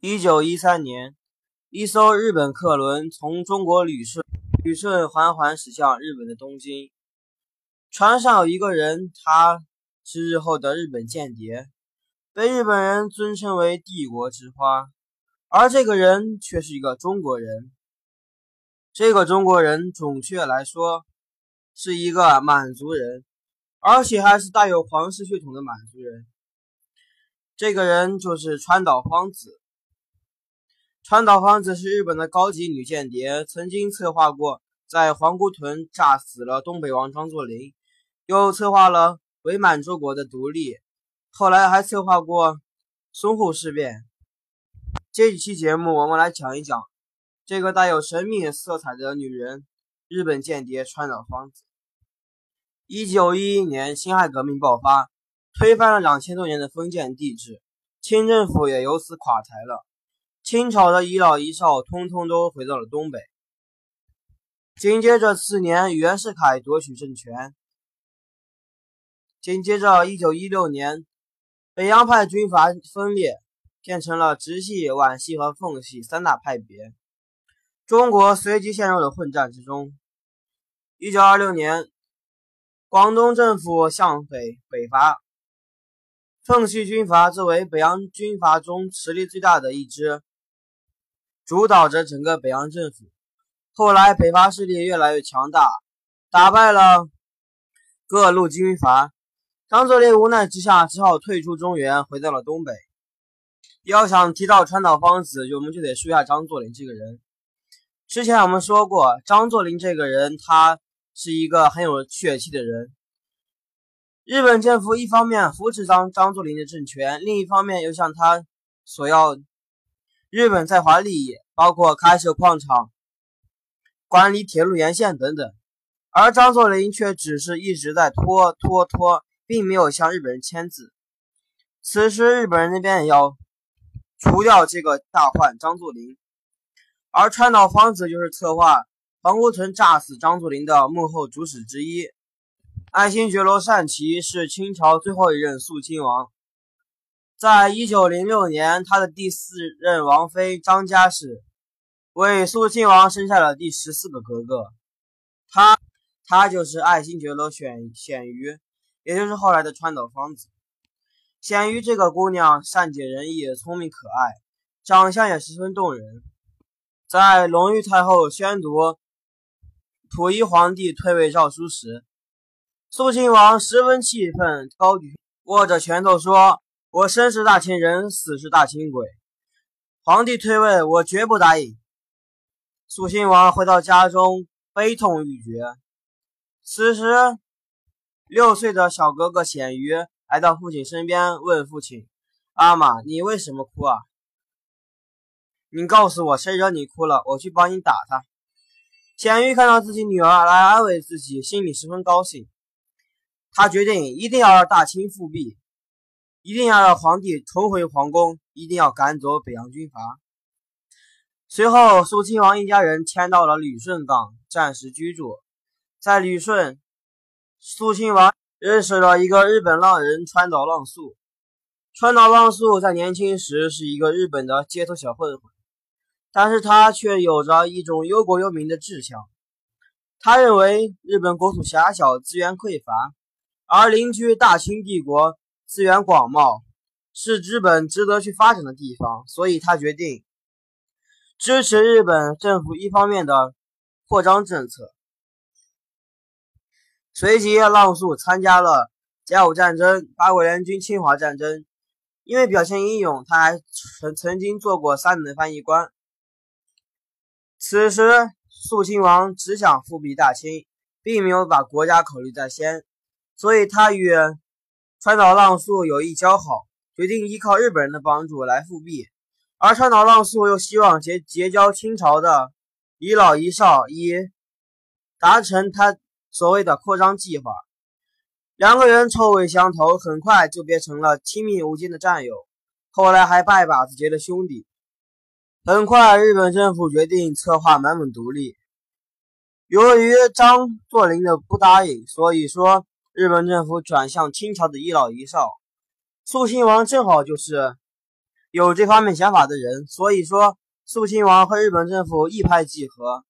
一九一三年，一艘日本客轮从中国旅顺旅顺缓缓驶向日本的东京。船上有一个人，他是日后的日本间谍，被日本人尊称为“帝国之花”，而这个人却是一个中国人。这个中国人，准确来说，是一个满族人，而且还是带有皇室血统的满族人。这个人就是川岛芳子。川岛芳子是日本的高级女间谍，曾经策划过在皇姑屯炸死了东北王张作霖，又策划了伪满洲国的独立，后来还策划过淞沪事变。这一期节目，我们来讲一讲这个带有神秘色彩的女人——日本间谍川岛芳子。一九一一年，辛亥革命爆发，推翻了两千多年的封建帝制，清政府也由此垮台了。清朝的遗老遗少，通通都回到了东北。紧接着次年，袁世凯夺取政权。紧接着，一九一六年，北洋派军阀分裂，变成了直系、皖系和奉系三大派别。中国随即陷入了混战之中。一九二六年，广东政府向北北伐，奉系军阀作为北洋军阀中实力最大的一支。主导着整个北洋政府。后来，北伐势力越来越强大，打败了各路军阀。张作霖无奈之下，只好退出中原，回到了东北。要想提到川岛芳子，我们就得说一下张作霖这个人。之前我们说过，张作霖这个人，他是一个很有血气的人。日本政府一方面扶持张张作霖的政权，另一方面又向他索要。日本在华利益包括开设矿场、管理铁路沿线等等，而张作霖却只是一直在拖拖拖，并没有向日本人签字。此时，日本人那边也要除掉这个大患张作霖，而川岛芳子就是策划皇姑屯炸死张作霖的幕后主使之一。爱新觉罗善祺是清朝最后一任肃亲王。在一九零六年，他的第四任王妃张家氏为肃亲王生下了第十四个哥哥，他他就是爱新觉罗选显瑜，也就是后来的川岛芳子。显瑜这个姑娘善解人意、聪明可爱，长相也十分动人。在隆裕太后宣读溥仪皇帝退位诏书时，肃亲王十分气愤，高举握着拳头说。我生是大清人，死是大清鬼。皇帝退位，我绝不答应。肃亲王回到家中，悲痛欲绝。此时，六岁的小哥哥显瑜来到父亲身边，问父亲：“阿玛，你为什么哭啊？你告诉我，谁惹你哭了？我去帮你打他。”显瑜看到自己女儿来安慰自己，心里十分高兴。他决定一定要让大清复辟。一定要让皇帝重回皇宫，一定要赶走北洋军阀。随后，肃亲王一家人迁到了旅顺港，暂时居住。在旅顺，肃亲王认识了一个日本浪人川岛浪速。川岛浪速在年轻时是一个日本的街头小混混，但是他却有着一种忧国忧民的志向。他认为日本国土狭小，资源匮乏，而邻居大清帝国。资源广袤，是日本值得去发展的地方，所以他决定支持日本政府一方面的扩张政策。随即，浪速参加了甲午战争、八国联军侵华战争。因为表现英勇，他还曾曾经做过三等翻译官。此时，肃亲王只想复辟大清，并没有把国家考虑在先，所以他与。川岛浪速有意交好，决定依靠日本人的帮助来复辟，而川岛浪速又希望结结交清朝的遗老遗少，以达成他所谓的扩张计划。两个人臭味相投，很快就变成了亲密无间的战友，后来还拜把子结了兄弟。很快，日本政府决定策划满蒙独立，由于张作霖的不答应，所以说。日本政府转向清朝的遗老遗少，肃亲王正好就是有这方面想法的人，所以说肃亲王和日本政府一拍即合。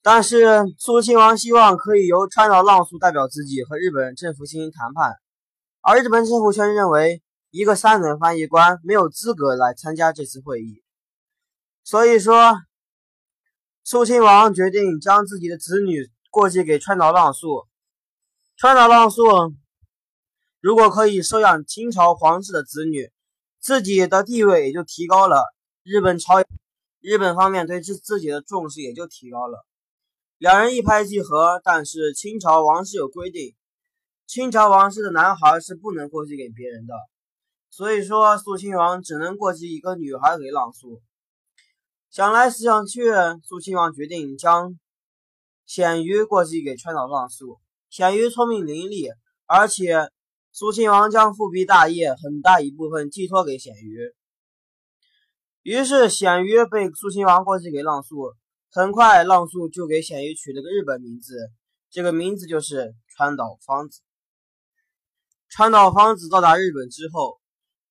但是肃亲王希望可以由川岛浪速代表自己和日本政府进行谈判，而日本政府却认为一个三等翻译官没有资格来参加这次会议。所以说，肃亲王决定将自己的子女过继给川岛浪速。川岛浪速如果可以收养清朝皇室的子女，自己的地位也就提高了，日本朝日本方面对自自己的重视也就提高了。两人一拍即合，但是清朝王室有规定，清朝王室的男孩是不能过继给别人的，所以说肃亲王只能过继一个女孩给浪速。想来想去，肃亲王决定将鲜鱼过继给川岛浪速。鲜于聪明伶俐，而且肃亲王将复辟大业很大一部分寄托给鲜于，于是鲜于被肃亲王过继给浪速。很快，浪速就给鲜于取了个日本名字，这个名字就是川岛芳子。川岛芳子到达日本之后，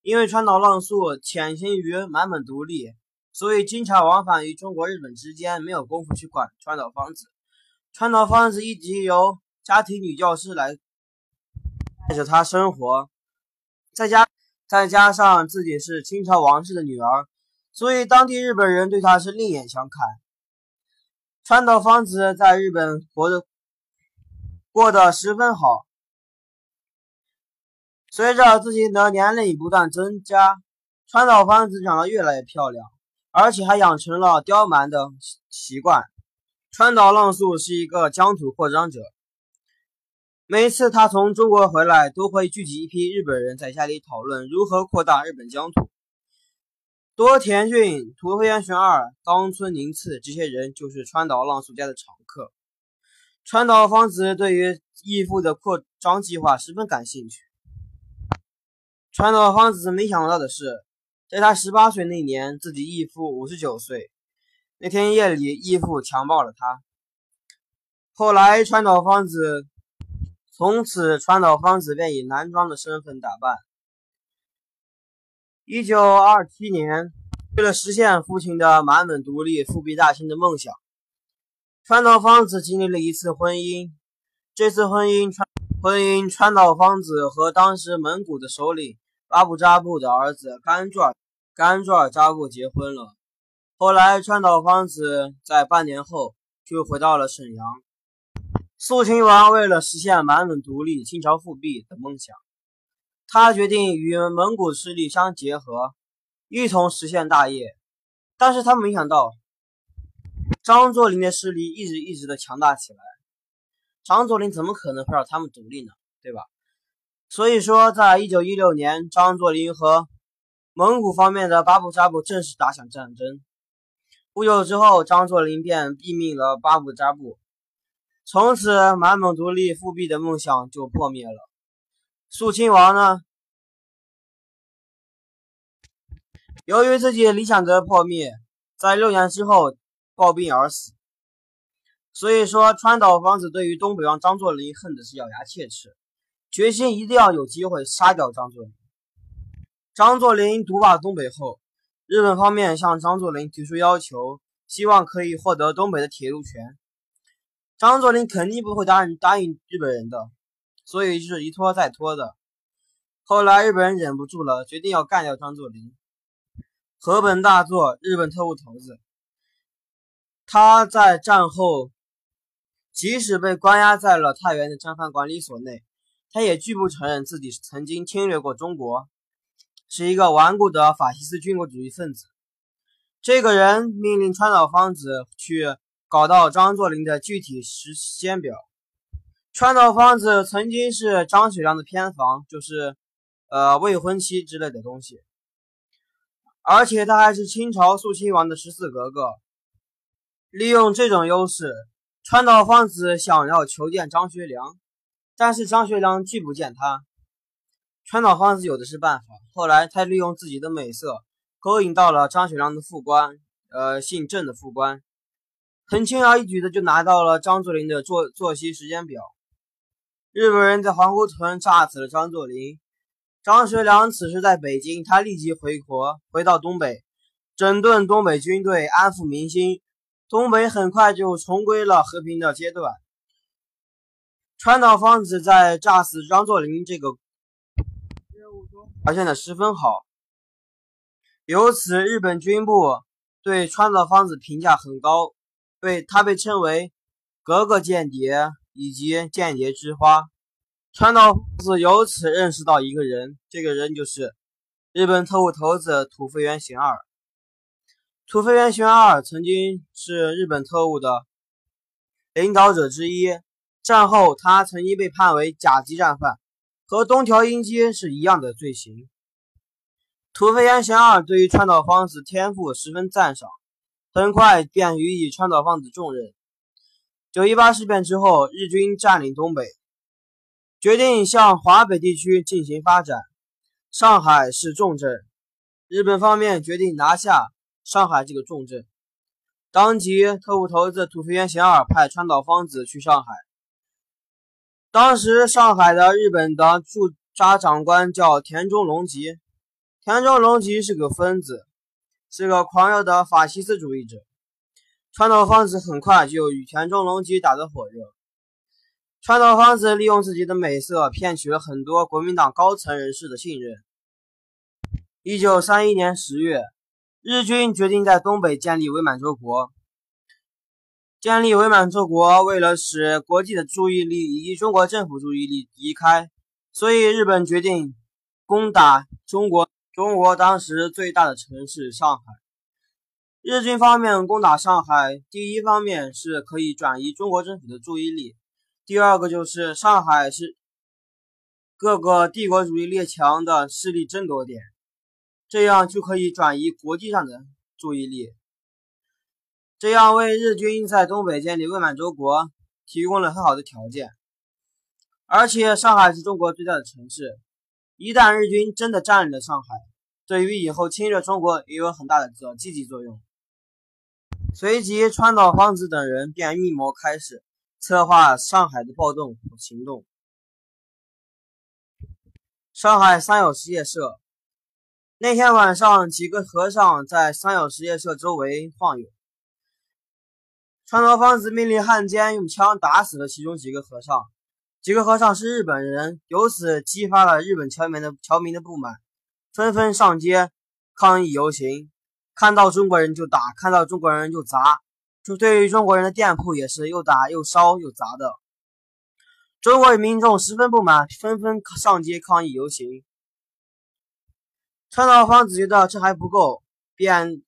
因为川岛浪速潜心于满本独立，所以经常往返于中国、日本之间，没有功夫去管川岛芳子。川岛芳子一直由家庭女教师来带着她生活，再加再加上自己是清朝王室的女儿，所以当地日本人对她是另眼相看。川岛芳子在日本活得过得十分好。随着自己的年龄不断增加，川岛芳子长得越来越漂亮，而且还养成了刁蛮的习惯。川岛浪速是一个疆土扩张者，每次他从中国回来，都会聚集一批日本人在家里讨论如何扩大日本疆土。多田骏、土肥玄二、冈村宁次这些人就是川岛浪速家的常客。川岛芳子对于义父的扩张计划十分感兴趣。川岛芳子没想到的是，在他十八岁那年，自己义父五十九岁。那天夜里，义父强暴了他。后来，川岛芳子从此，川岛芳子便以男装的身份打扮。一九二七年，为了实现父亲的满本独立、复辟大清的梦想，川岛芳子经历了一次婚姻。这次婚姻，川婚姻川岛芳子和当时蒙古的首领巴布扎布的儿子甘卓尔甘卓尔扎布结婚了。后来，川岛芳子在半年后就回到了沈阳。肃亲王为了实现满蒙独立、清朝复辟的梦想。他决定与蒙古势力相结合，一同实现大业。但是他没想到，张作霖的势力一直一直的强大起来。张作霖怎么可能会让他们独立呢？对吧？所以说，在一九一六年，张作霖和蒙古方面的巴布扎布正式打响战争。不久之后，张作霖便毙命了巴布扎布，从此满蒙独立复辟的梦想就破灭了。肃亲王呢？由于自己理想的破灭，在六年之后暴病而死。所以说，川岛芳子对于东北王张作霖恨的是咬牙切齿，决心一定要有机会杀掉张作霖。张作霖独霸东北后，日本方面向张作霖提出要求，希望可以获得东北的铁路权。张作霖肯定不会答应答应日本人的。所以就是一拖再拖的。后来日本人忍不住了，决定要干掉张作霖。河本大作，日本特务头子，他在战后即使被关押在了太原的战犯管理所内，他也拒不承认自己曾经侵略过中国，是一个顽固的法西斯军国主义分子。这个人命令川岛芳子去搞到张作霖的具体时间表。川岛芳子曾经是张学良的偏房，就是呃未婚妻之类的东西，而且她还是清朝肃亲王的十四格格。利用这种优势，川岛芳子想要求见张学良，但是张学良拒不见他。川岛芳子有的是办法，后来他利用自己的美色，勾引到了张学良的副官，呃姓郑的副官，很轻而易举的就拿到了张作霖的作作息时间表。日本人在皇姑屯炸死了张作霖，张学良此时在北京，他立即回国，回到东北，整顿东北军队，安抚民心。东北很快就重归了和平的阶段。川岛芳子在炸死张作霖这个任务中表现的十分好，由此日本军部对川岛芳子评价很高，被他被称为“格格间谍”以及“间谍之花”。川岛芳子由此认识到一个人，这个人就是日本特务头子土肥原贤二。土肥原贤二曾经是日本特务的领导者之一。战后，他曾经被判为甲级战犯，和东条英机是一样的罪行。土肥原贤二对于川岛芳子天赋十分赞赏，很快便予以川岛芳子重任。九一八事变之后，日军占领东北，决定向华北地区进行发展，上海是重镇。日本方面决定拿下。上海这个重镇，当即特务头子土肥原贤二派川岛芳子去上海。当时上海的日本的驻扎长官叫田中隆吉，田中隆吉是个疯子，是个狂热的法西斯主义者。川岛芳子很快就与田中隆吉打得火热。川岛芳子利用自己的美色，骗取了很多国民党高层人士的信任。一九三一年十月。日军决定在东北建立伪满洲国。建立伪满洲国，为了使国际的注意力以及中国政府注意力移开，所以日本决定攻打中国。中国当时最大的城市上海。日军方面攻打上海，第一方面是可以转移中国政府的注意力，第二个就是上海是各个帝国主义列强的势力争夺点。这样就可以转移国际上的注意力，这样为日军在东北建立伪满洲国提供了很好的条件。而且上海是中国最大的城市，一旦日军真的占领了上海，对于以后侵略中国也有很大的积极作用。随即，川岛芳子等人便密谋开始策划上海的暴动行动。上海三友实业社。那天晚上，几个和尚在三友实业社周围晃悠。川岛芳子命令汉奸用枪打死了其中几个和尚。几个和尚是日本人，由此激发了日本侨民的侨民的不满，纷纷上街抗议游行。看到中国人就打，看到中国人就砸。就对于中国人的店铺也是又打又烧又砸的。中国民众十分不满，纷纷上街抗议游行。川岛芳子觉得这还不够，便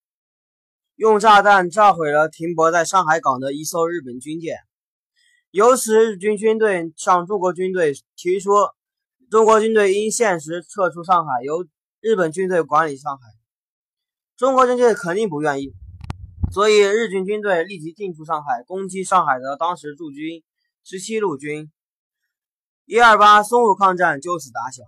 用炸弹炸毁了停泊在上海港的一艘日本军舰。由此，日军军队向中国军队提出，中国军队应限时撤出上海，由日本军队管理上海。中国军队肯定不愿意，所以日军军队立即进驻上海，攻击上海的当时驻军十七路军。一二八淞沪抗战就此打响。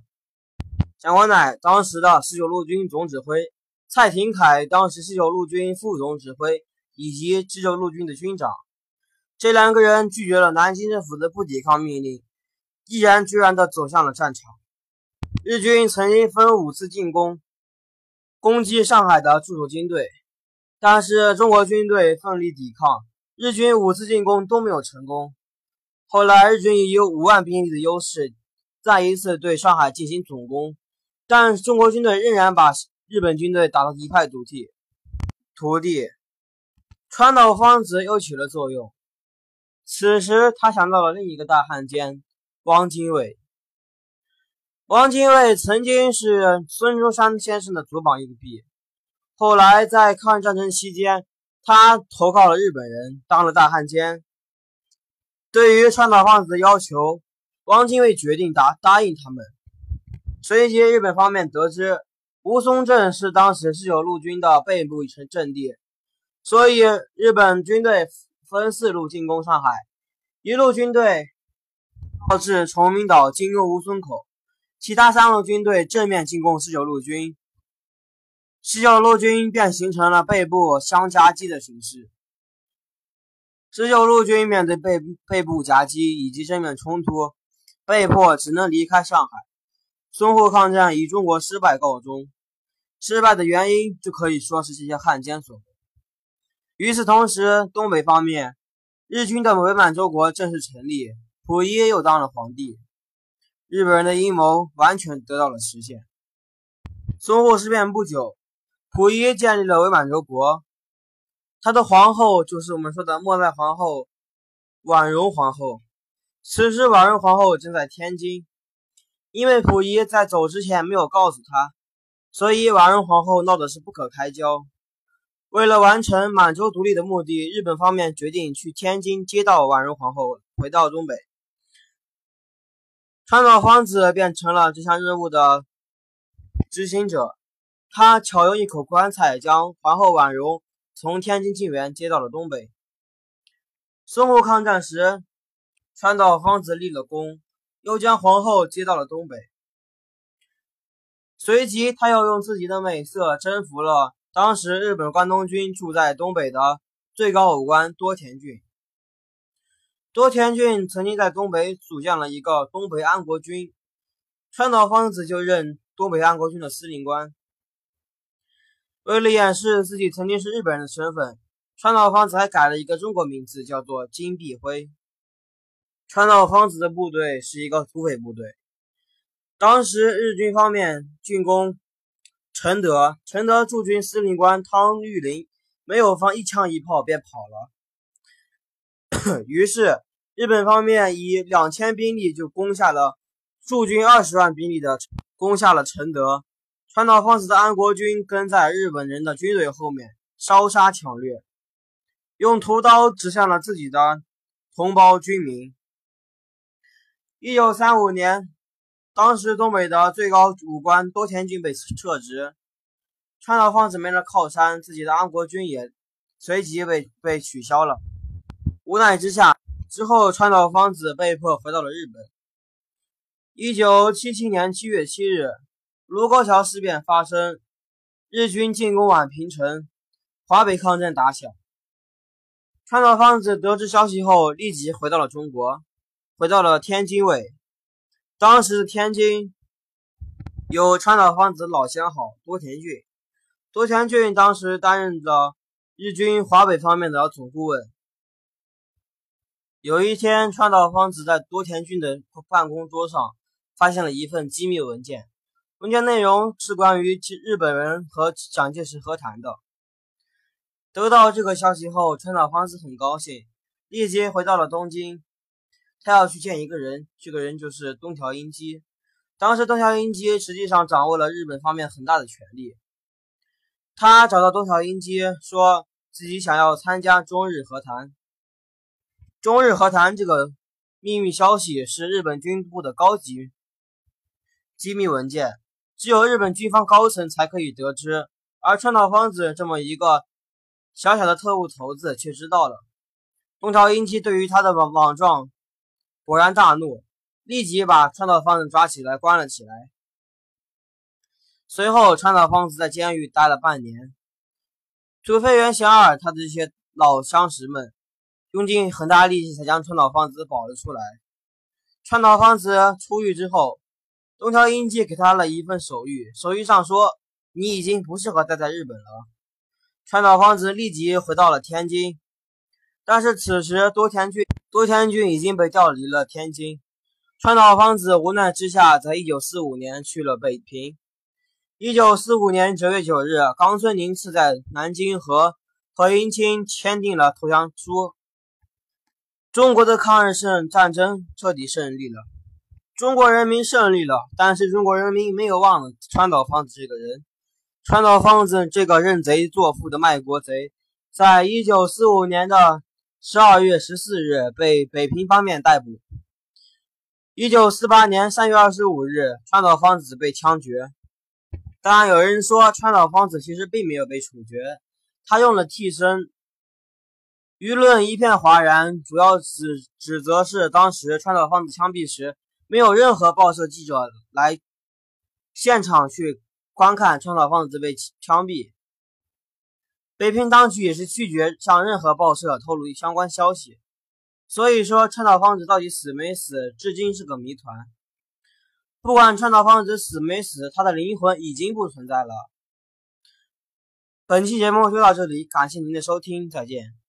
蒋光鼐当时的十九路军总指挥，蔡廷锴当时十九路军副总指挥以及十九路军的军长，这两个人拒绝了南京政府的不抵抗命令，毅然决然地走向了战场。日军曾经分五次进攻，攻击上海的驻守军队，但是中国军队奋力抵抗，日军五次进攻都没有成功。后来日军以有五万兵力的优势，再一次对上海进行总攻。但中国军队仍然把日本军队打得一败涂地。徒弟川岛芳子又起了作用。此时，他想到了另一个大汉奸汪精卫。汪精卫曾经是孙中山先生的左膀右臂，后来在抗日战争期间，他投靠了日本人，当了大汉奸。对于川岛芳子的要求，汪精卫决定答答应他们。随即，日本方面得知吴淞镇是当时十九路军的背部一城阵地，所以日本军队分四路进攻上海。一路军队到至崇明岛进攻吴淞口，其他三路军队正面进攻十九路军。十九路军便形成了背部相夹击的形势。十九路军面对背背部夹击以及正面冲突，被迫只能离开上海。淞沪抗战以中国失败告终。失败的原因就可以说是这些汉奸所为。与此同时，东北方面，日军的伪满洲国正式成立，溥仪又当了皇帝，日本人的阴谋完全得到了实现。淞沪事变不久，溥仪建立了伪满洲国，他的皇后就是我们说的末代皇后婉容皇后。此时，婉容皇后正在天津，因为溥仪在走之前没有告诉她，所以婉容皇后闹的是不可开交。为了完成满洲独立的目的，日本方面决定去天津接到婉容皇后，回到东北。川岛芳子变成了这项任务的执行者，他巧用一口棺材将皇后婉容从天津静园接到了东北。淞沪抗战时。川岛芳子立了功，又将皇后接到了东北。随即，他又用自己的美色征服了当时日本关东军住在东北的最高武官多田骏。多田骏曾经在东北组建了一个东北安国军，川岛芳子就任东北安国军的司令官。为了掩饰自己曾经是日本人的身份，川岛芳子还改了一个中国名字，叫做金碧辉。川岛芳子的部队是一个土匪部队。当时日军方面进攻承德，承德驻军司令官汤玉麟没有放一枪一炮便跑了。于是日本方面以两千兵力就攻下了驻军二十万兵力的攻下了承德。川岛芳子的安国军跟在日本人的军队后面烧杀抢掠，用屠刀指向了自己的同胞军民。一九三五年，当时东北的最高武官多田骏被撤职，川岛芳子没了靠山，自己的安国军也随即被被取消了。无奈之下，之后川岛芳子被迫回到了日本。一九七七年七月七日，卢沟桥事变发生，日军进攻宛平城，华北抗战打响。川岛芳子得知消息后，立即回到了中国。回到了天津卫，当时天津有川岛芳子老相好多田骏，多田骏当时担任着日军华北方面的总顾问。有一天，川岛芳子在多田骏的办公桌上发现了一份机密文件，文件内容是关于日本人和蒋介石和谈的。得到这个消息后，川岛芳子很高兴，立即回到了东京。他要去见一个人，这个人就是东条英机。当时东条英机实际上掌握了日本方面很大的权力。他找到东条英机，说自己想要参加中日和谈。中日和谈这个秘密消息是日本军部的高级机密文件，只有日本军方高层才可以得知，而川岛芳子这么一个小小的特务头子却知道了。东条英机对于他的网网状。果然大怒，立即把川岛芳子抓起来关了起来。随后，川岛芳子在监狱待了半年。土肥原贤二他的这些老相识们用尽很大力气才将川岛芳子保了出来。川岛芳子出狱之后，东条英机给他了一份手谕，手谕上说：“你已经不适合待在日本了。”川岛芳子立即回到了天津。但是此时，多田骏多田骏已经被调离了天津。川岛芳子无奈之下，在一九四五年去了北平。一九四五年九月九日，冈村宁次在南京和何应钦签订了投降书。中国的抗日胜战争彻底胜利了，中国人民胜利了。但是中国人民没有忘了川岛芳子这个人。川岛芳子这个认贼作父的卖国贼，在一九四五年的。十二月十四日被北平方面逮捕。一九四八年三月二十五日，川岛芳子被枪决。当然，有人说川岛芳子其实并没有被处决，他用了替身。舆论一片哗然，主要指指责是当时川岛芳子枪毙时，没有任何报社记者来现场去观看川岛芳子被枪毙。北平当局也是拒绝向任何报社透露相关消息，所以说川岛芳子到底死没死，至今是个谜团。不管川岛芳子死没死，她的灵魂已经不存在了。本期节目就到这里，感谢您的收听，再见。